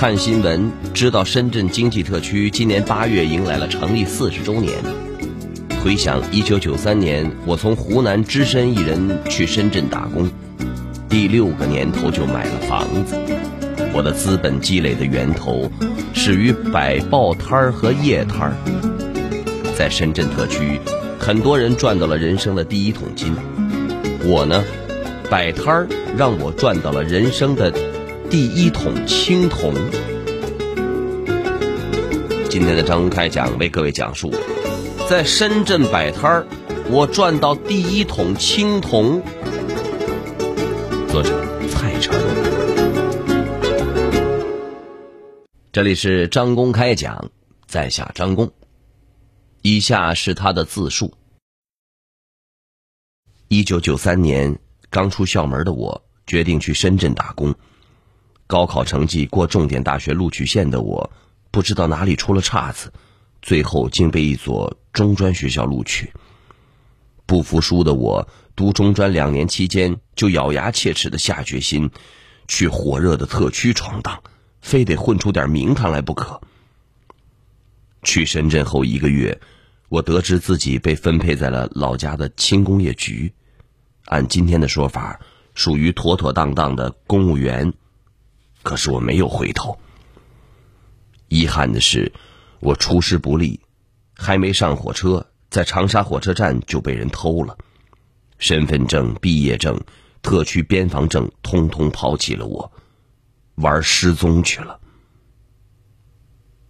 看新闻知道深圳经济特区今年八月迎来了成立四十周年。回想一九九三年，我从湖南只身一人去深圳打工，第六个年头就买了房子。我的资本积累的源头始于摆报摊儿和夜摊儿。在深圳特区，很多人赚到了人生的第一桶金。我呢，摆摊儿让我赚到了人生的。第一桶青铜。今天的张公开讲为各位讲述，在深圳摆摊儿，我赚到第一桶青铜。作者蔡成。这里是张公开讲，在下张公。以下是他的自述：一九九三年刚出校门的我，决定去深圳打工。高考成绩过重点大学录取线的我，不知道哪里出了岔子，最后竟被一所中专学校录取。不服输的我，读中专两年期间就咬牙切齿的下决心，去火热的特区闯荡，非得混出点名堂来不可。去深圳后一个月，我得知自己被分配在了老家的轻工业局，按今天的说法，属于妥妥当当的公务员。可是我没有回头。遗憾的是，我出师不利，还没上火车，在长沙火车站就被人偷了，身份证、毕业证、特区边防证，通通抛弃了我，玩失踪去了。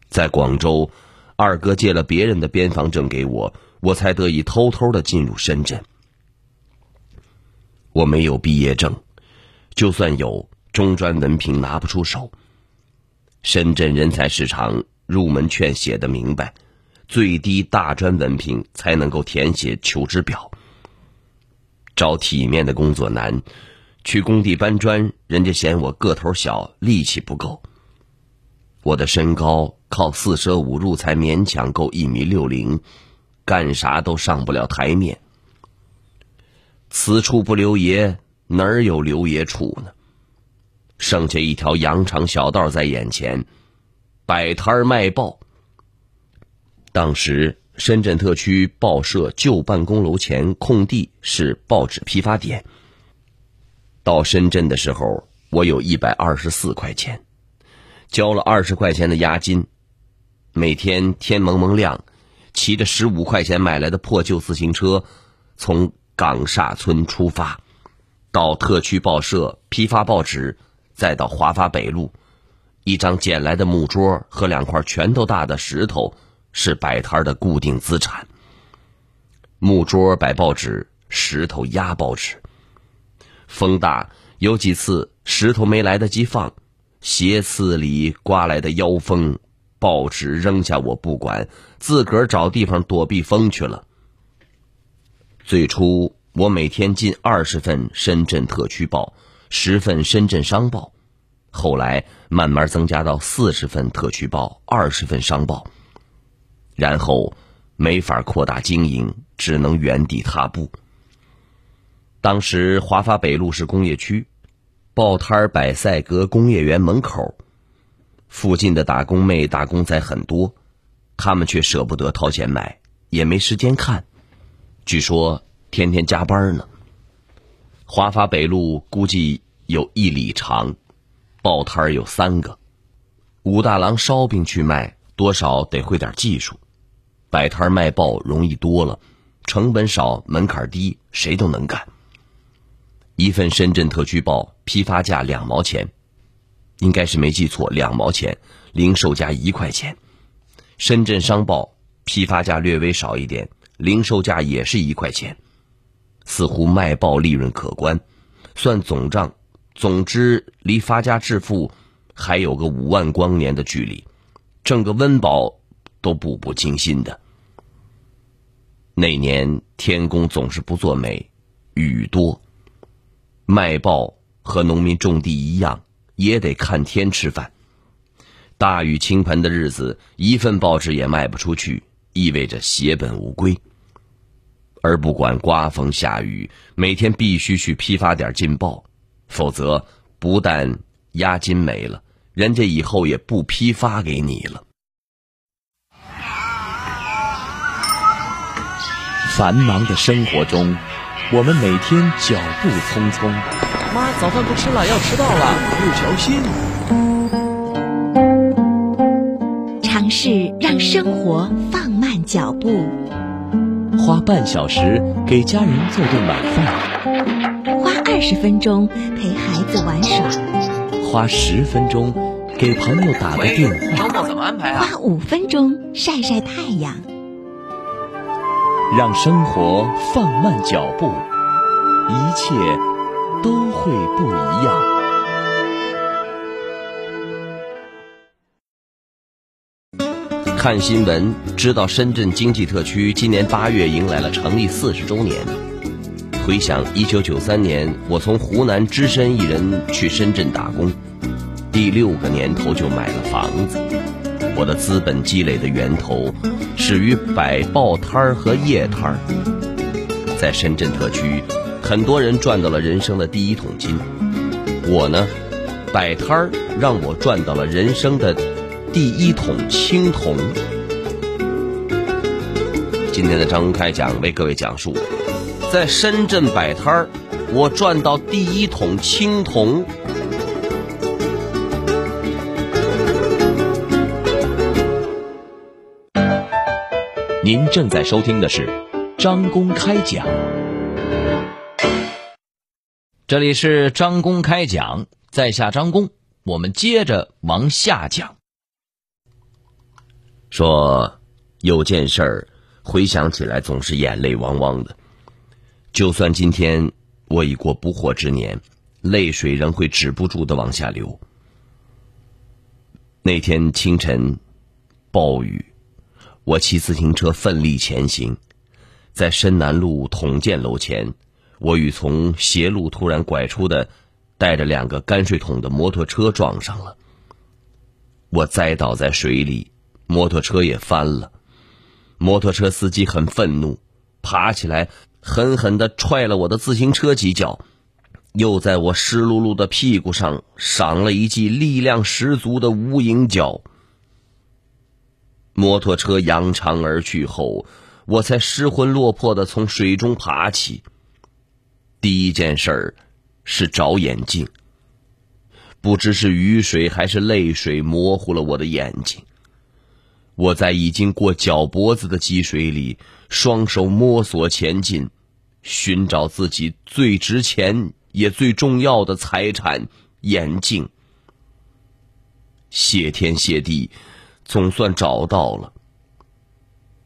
在广州，二哥借了别人的边防证给我，我才得以偷偷的进入深圳。我没有毕业证，就算有。中专文凭拿不出手。深圳人才市场入门券写的明白，最低大专文凭才能够填写求职表。找体面的工作难，去工地搬砖，人家嫌我个头小，力气不够。我的身高靠四舍五入才勉强够一米六零，干啥都上不了台面。此处不留爷，哪儿有留爷处呢？剩下一条羊肠小道在眼前，摆摊儿卖报。当时深圳特区报社旧办公楼前空地是报纸批发点。到深圳的时候，我有一百二十四块钱，交了二十块钱的押金。每天天蒙蒙亮，骑着十五块钱买来的破旧自行车，从岗厦村出发，到特区报社批发报纸。再到华发北路，一张捡来的木桌和两块拳头大的石头是摆摊的固定资产。木桌摆报纸，石头压报纸。风大，有几次石头没来得及放，斜刺里刮来的妖风，报纸扔下我不管，自个儿找地方躲避风去了。最初我每天进二十份深圳特区报。十份深圳商报，后来慢慢增加到四十份特区报，二十份商报，然后没法扩大经营，只能原地踏步。当时华发北路是工业区，报摊儿摆赛格工业园门口，附近的打工妹、打工仔很多，他们却舍不得掏钱买，也没时间看，据说天天加班呢。华发北路估计有一里长，报摊儿有三个。武大郎烧饼去卖，多少得会点技术；摆摊卖报容易多了，成本少，门槛低，谁都能干。一份深圳特区报批发价两毛钱，应该是没记错，两毛钱，零售价一块钱。深圳商报批发价略微少一点，零售价也是一块钱。似乎卖报利润可观，算总账，总之离发家致富还有个五万光年的距离，挣个温饱都步步惊心的。那年天公总是不作美，雨多，卖报和农民种地一样，也得看天吃饭。大雨倾盆的日子，一份报纸也卖不出去，意味着血本无归。而不管刮风下雨，每天必须去批发点劲爆，否则不但押金没了，人家以后也不批发给你了。繁忙的生活中，我们每天脚步匆匆。妈，早饭不吃了，要迟到了，不小心。尝试让生活放慢脚步，花半小时给家人做顿晚饭，花二十分钟陪孩子玩耍，花十分钟给朋友打个电话。周末怎么安排啊？花五分钟晒晒太阳。让生活放慢脚步，一切都会不一样。看新闻知道，深圳经济特区今年八月迎来了成立四十周年。回想一九九三年，我从湖南只身一人去深圳打工，第六个年头就买了房子。我的资本积累的源头始于摆报摊儿和夜摊儿。在深圳特区，很多人赚到了人生的第一桶金。我呢，摆摊儿让我赚到了人生的第一桶青铜。今天的张公开讲为各位讲述，在深圳摆摊儿，我赚到第一桶青铜。您正在收听的是张公开讲，这里是张公开讲，在下张公，我们接着往下讲。说有件事儿，回想起来总是眼泪汪汪的。就算今天我已过不惑之年，泪水仍会止不住的往下流。那天清晨，暴雨。我骑自行车奋力前行，在深南路统建楼前，我与从斜路突然拐出的带着两个泔水桶的摩托车撞上了。我栽倒在水里，摩托车也翻了。摩托车司机很愤怒，爬起来狠狠的踹了我的自行车几脚，又在我湿漉漉的屁股上赏了一记力量十足的无影脚。摩托车扬长而去后，我才失魂落魄的从水中爬起。第一件事儿是找眼镜。不知是雨水还是泪水模糊了我的眼睛。我在已经过脚脖子的积水里，双手摸索前进，寻找自己最值钱也最重要的财产——眼镜。谢天谢地。总算找到了，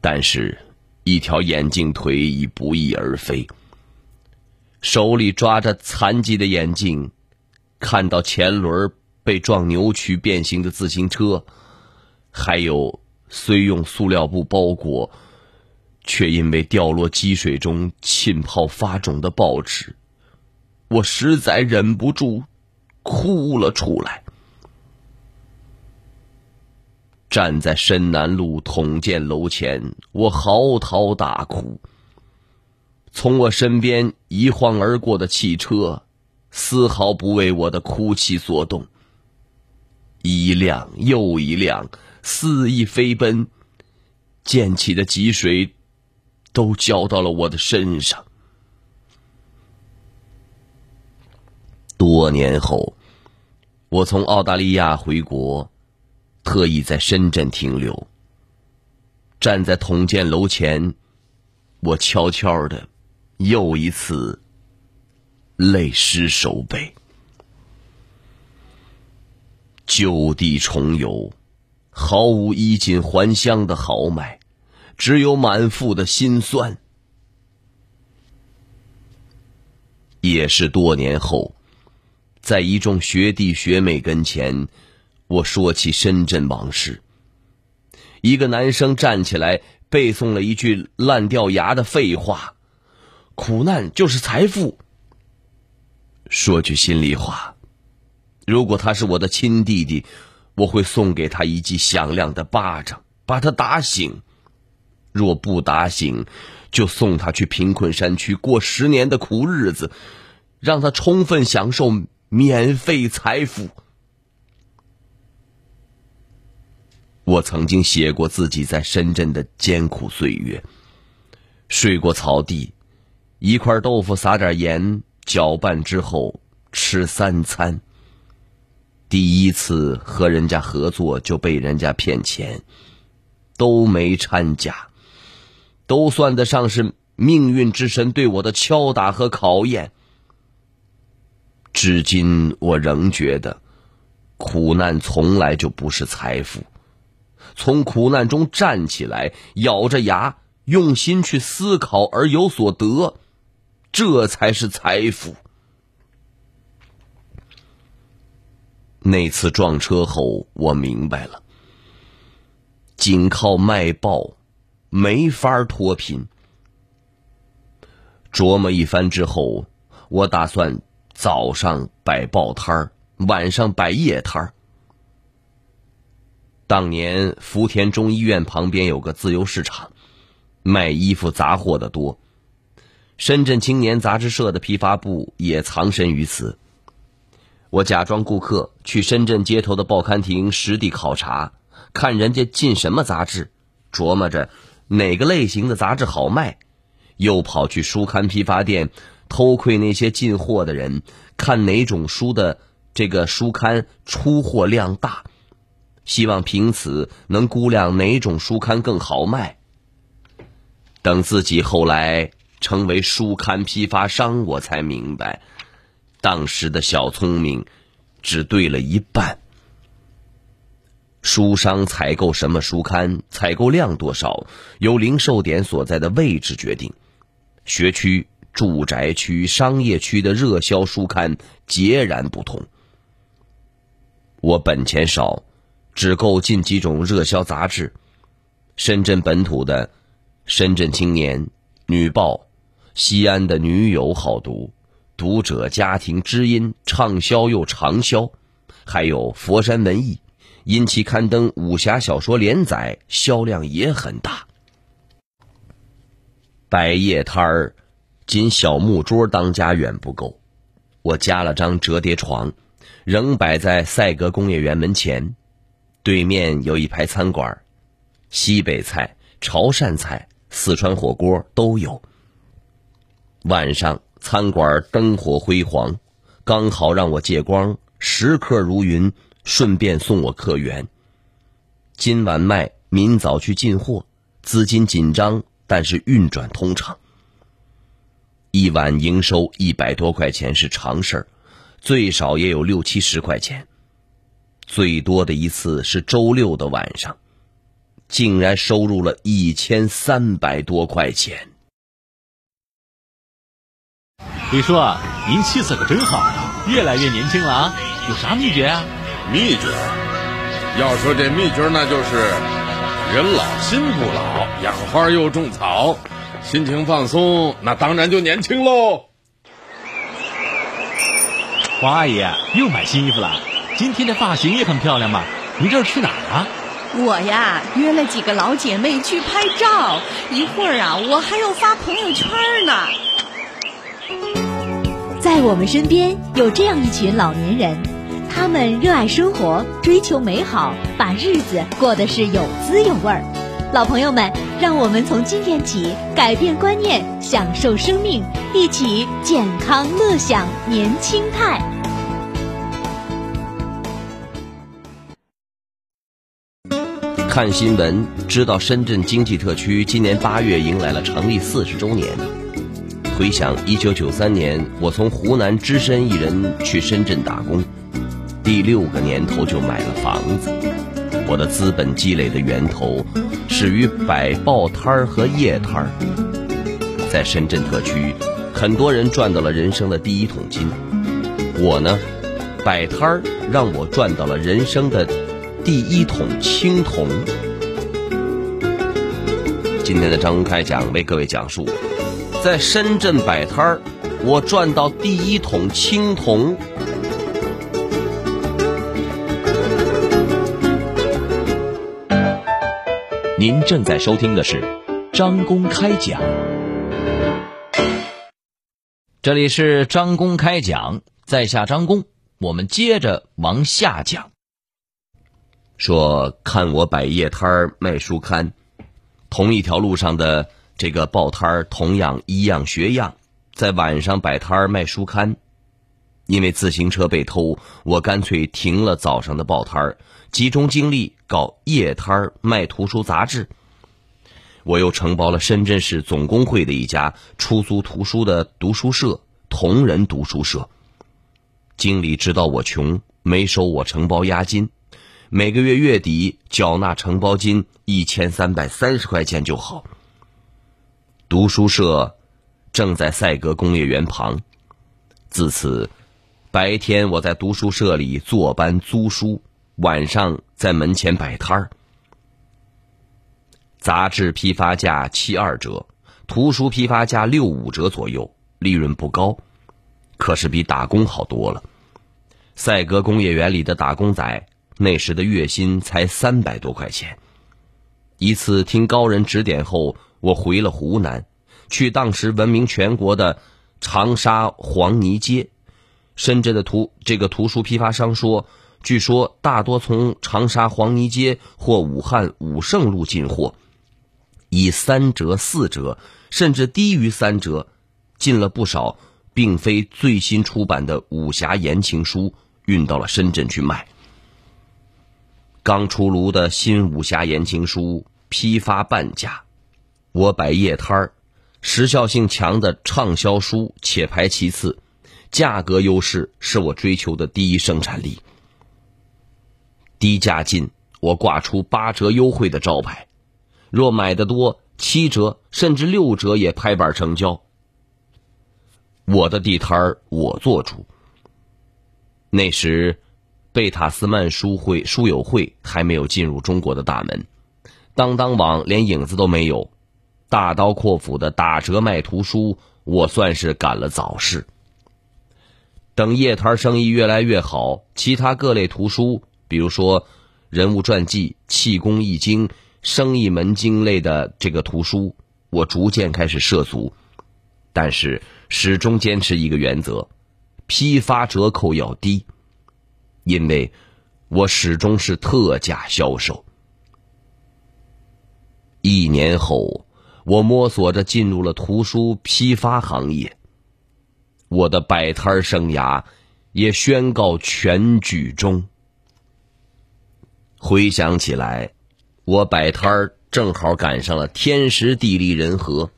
但是，一条眼镜腿已不翼而飞。手里抓着残疾的眼镜，看到前轮被撞扭曲变形的自行车，还有虽用塑料布包裹，却因为掉落积水中浸泡发肿的报纸，我实在忍不住哭了出来。站在深南路统建楼前，我嚎啕大哭。从我身边一晃而过的汽车，丝毫不为我的哭泣所动。一辆又一辆肆意飞奔，溅起的积水都浇到了我的身上。多年后，我从澳大利亚回国。特意在深圳停留。站在统建楼前，我悄悄的，又一次泪湿手背。就地重游，毫无衣锦还乡的豪迈，只有满腹的心酸。也是多年后，在一众学弟学妹跟前。我说起深圳往事，一个男生站起来背诵了一句烂掉牙的废话：“苦难就是财富。”说句心里话，如果他是我的亲弟弟，我会送给他一记响亮的巴掌，把他打醒；若不打醒，就送他去贫困山区过十年的苦日子，让他充分享受免费财富。我曾经写过自己在深圳的艰苦岁月，睡过草地，一块豆腐撒点盐，搅拌之后吃三餐。第一次和人家合作就被人家骗钱，都没掺假，都算得上是命运之神对我的敲打和考验。至今我仍觉得，苦难从来就不是财富。从苦难中站起来，咬着牙，用心去思考而有所得，这才是财富。那次撞车后，我明白了，仅靠卖报没法脱贫。琢磨一番之后，我打算早上摆报摊儿，晚上摆夜摊儿。当年福田中医院旁边有个自由市场，卖衣服杂货的多。深圳青年杂志社的批发部也藏身于此。我假装顾客去深圳街头的报刊亭实地考察，看人家进什么杂志，琢磨着哪个类型的杂志好卖，又跑去书刊批发店偷窥那些进货的人，看哪种书的这个书刊出货量大。希望凭此能估量哪种书刊更好卖。等自己后来成为书刊批发商，我才明白，当时的小聪明只对了一半。书商采购什么书刊，采购量多少，由零售点所在的位置决定。学区、住宅区、商业区的热销书刊截然不同。我本钱少。只够进几种热销杂志，深圳本土的《深圳青年》《女报》，西安的《女友》好读，《读者》《家庭》《知音》畅销又长销，还有《佛山文艺》，因其刊登武侠小说连载，销量也很大。摆夜摊儿，仅小木桌当家远不够，我加了张折叠床，仍摆在赛格工业园门前。对面有一排餐馆，西北菜、潮汕菜、四川火锅都有。晚上餐馆灯火辉煌，刚好让我借光，食客如云，顺便送我客源。今晚卖，明早去进货，资金紧张，但是运转通畅。一晚营收一百多块钱是常事儿，最少也有六七十块钱。最多的一次是周六的晚上，竟然收入了一千三百多块钱。李叔，您气色可真好啊，越来越年轻了啊！有啥秘诀啊？秘诀？要说这秘诀，那就是人老心不老，养花又种草，心情放松，那当然就年轻喽。黄阿姨又买新衣服了。今天的发型也很漂亮嘛，您这是去哪儿啊？我呀，约了几个老姐妹去拍照，一会儿啊，我还要发朋友圈呢。在我们身边有这样一群老年人，他们热爱生活，追求美好，把日子过得是有滋有味儿。老朋友们，让我们从今天起改变观念，享受生命，一起健康乐享年轻态。看新闻，知道深圳经济特区今年八月迎来了成立四十周年。回想一九九三年，我从湖南只身一人去深圳打工，第六个年头就买了房子。我的资本积累的源头始于摆报摊儿和夜摊儿。在深圳特区，很多人赚到了人生的第一桶金。我呢，摆摊儿让我赚到了人生的。第一桶青铜。今天的张公开讲为各位讲述，在深圳摆摊儿，我赚到第一桶青铜。您正在收听的是张公开讲，这里是张公开讲，在下张公，我们接着往下讲。说看我摆夜摊儿卖书刊，同一条路上的这个报摊儿同样一样学样，在晚上摆摊儿卖书刊。因为自行车被偷，我干脆停了早上的报摊儿，集中精力搞夜摊儿卖图书杂志。我又承包了深圳市总工会的一家出租图书的读书社——同仁读书社。经理知道我穷，没收我承包押金，每个月月底缴纳承包金一千三百三十块钱就好。读书社正在赛格工业园旁，自此。白天我在读书社里坐班租书，晚上在门前摆摊儿。杂志批发价七二折，图书批发价六五折左右，利润不高，可是比打工好多了。赛格工业园里的打工仔那时的月薪才三百多块钱。一次听高人指点后，我回了湖南，去当时闻名全国的长沙黄泥街。深圳的图这个图书批发商说，据说大多从长沙黄泥街或武汉武胜路进货，以三折、四折，甚至低于三折，进了不少并非最新出版的武侠言情书，运到了深圳去卖。刚出炉的新武侠言情书批发半价，我摆夜摊儿，时效性强的畅销书且排其次。价格优势是我追求的第一生产力。低价进，我挂出八折优惠的招牌，若买的多，七折甚至六折也拍板成交。我的地摊儿我做主。那时，贝塔斯曼书会书友会还没有进入中国的大门，当当网连影子都没有，大刀阔斧的打折卖图书，我算是赶了早市。等夜摊生意越来越好，其他各类图书，比如说人物传记、气功易经、生意门经类的这个图书，我逐渐开始涉足，但是始终坚持一个原则：批发折扣要低，因为我始终是特价销售。一年后，我摸索着进入了图书批发行业。我的摆摊生涯也宣告全剧终。回想起来，我摆摊儿正好赶上了天时地利人和。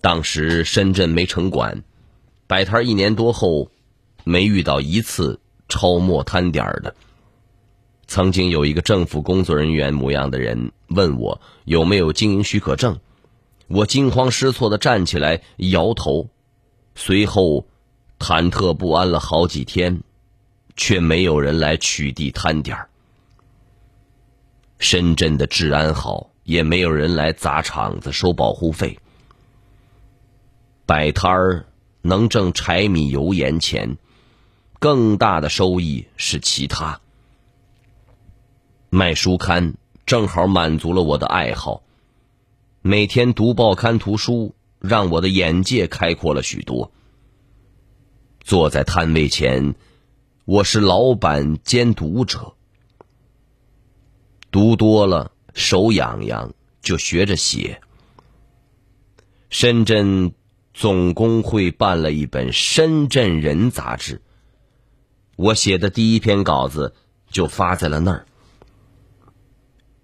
当时深圳没城管，摆摊一年多后，没遇到一次超没摊点的。曾经有一个政府工作人员模样的人问我有没有经营许可证，我惊慌失措的站起来摇头。随后，忐忑不安了好几天，却没有人来取缔摊点。深圳的治安好，也没有人来砸场子收保护费。摆摊儿能挣柴米油盐钱，更大的收益是其他。卖书刊正好满足了我的爱好，每天读报刊图书。让我的眼界开阔了许多。坐在摊位前，我是老板兼读者。读多了，手痒痒，就学着写。深圳总工会办了一本《深圳人》杂志，我写的第一篇稿子就发在了那儿。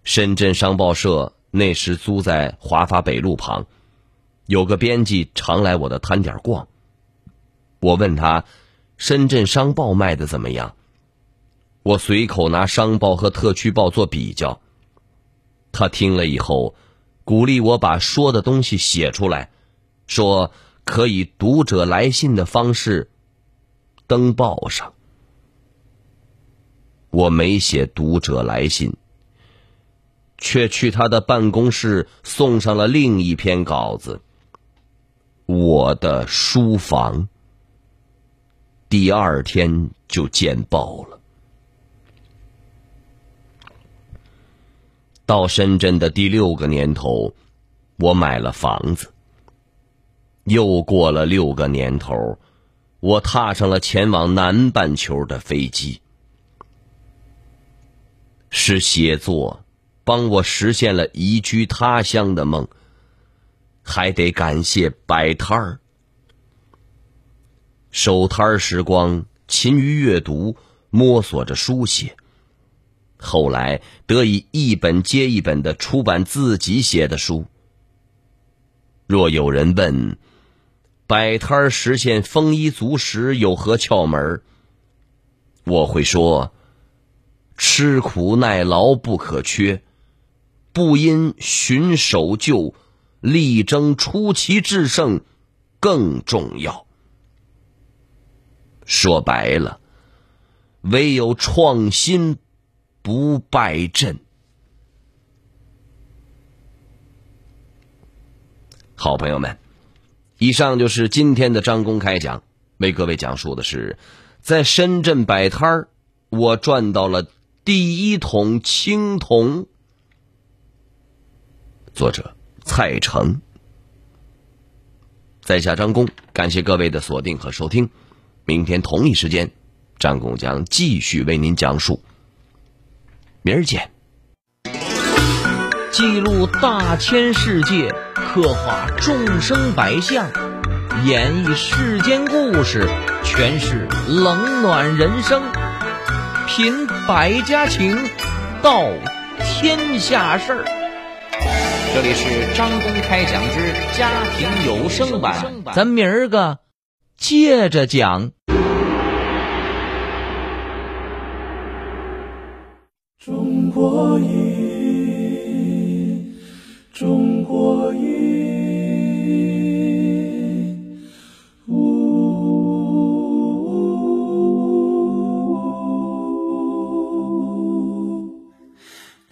深圳商报社那时租在华发北路旁。有个编辑常来我的摊点逛，我问他，《深圳商报》卖的怎么样？我随口拿商报和特区报做比较。他听了以后，鼓励我把说的东西写出来，说可以读者来信的方式登报上。我没写读者来信，却去他的办公室送上了另一篇稿子。我的书房，第二天就见报了。到深圳的第六个年头，我买了房子。又过了六个年头，我踏上了前往南半球的飞机。是写作帮我实现了移居他乡的梦，还得感谢摆摊儿。守摊儿时光，勤于阅读，摸索着书写。后来得以一本接一本的出版自己写的书。若有人问，摆摊儿实现丰衣足食有何窍门我会说：吃苦耐劳不可缺，不因循守旧，力争出奇制胜更重要。说白了，唯有创新。不败阵。好朋友们，以上就是今天的张公开讲，为各位讲述的是，在深圳摆摊儿，我赚到了第一桶青铜。作者蔡成，在下张工，感谢各位的锁定和收听。明天同一时间，张工将继续为您讲述。明儿见。记录大千世界，刻画众生百相，演绎世间故事，诠释冷暖人生，品百家情，道天下事儿。这里是张公开讲之家庭有声版，咱明儿个接着讲。中国音，中国音，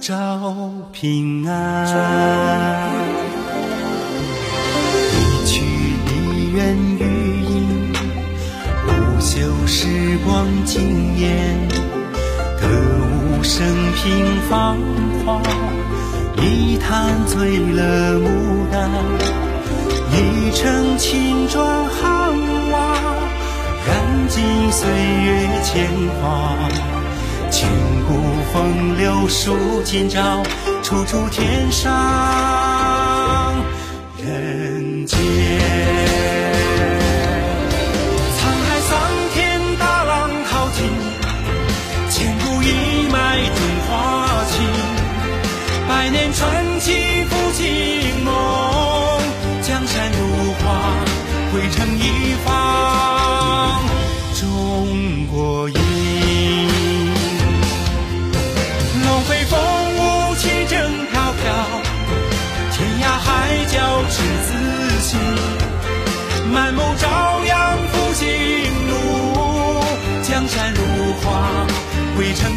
照平安。一曲梨园余音，不朽时光惊艳。歌舞升平芳华，一坛醉了牡丹，一城青砖汉瓦，燃尽岁月铅华。千古风流数今朝，处处天上人间，沧海桑田大浪淘尽，千古一脉中华情，百年传奇复兴梦，江山如画，绘成一。满目朝阳复兴路，江山如画，绘成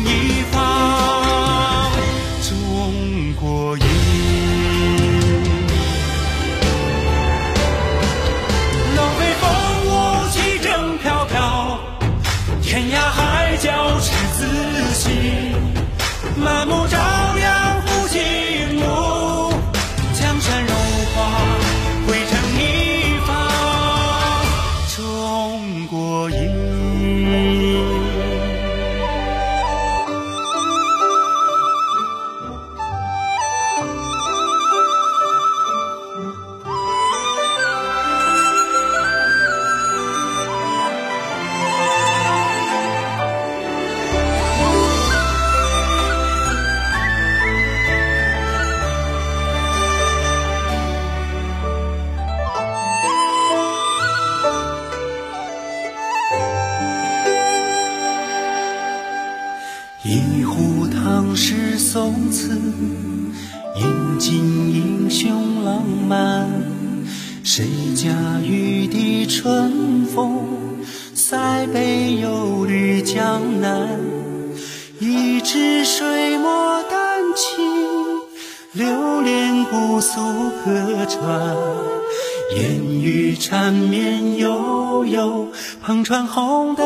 烟雨缠绵悠悠，篷船红灯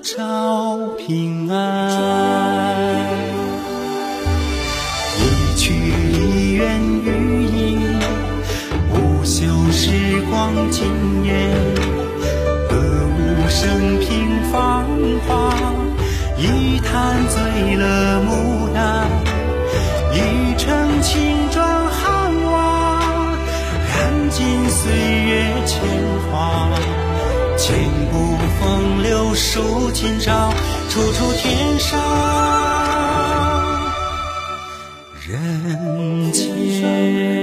照平安。一曲梨园余音，不朽时光尽千花千古风流数今朝，处处天上人间。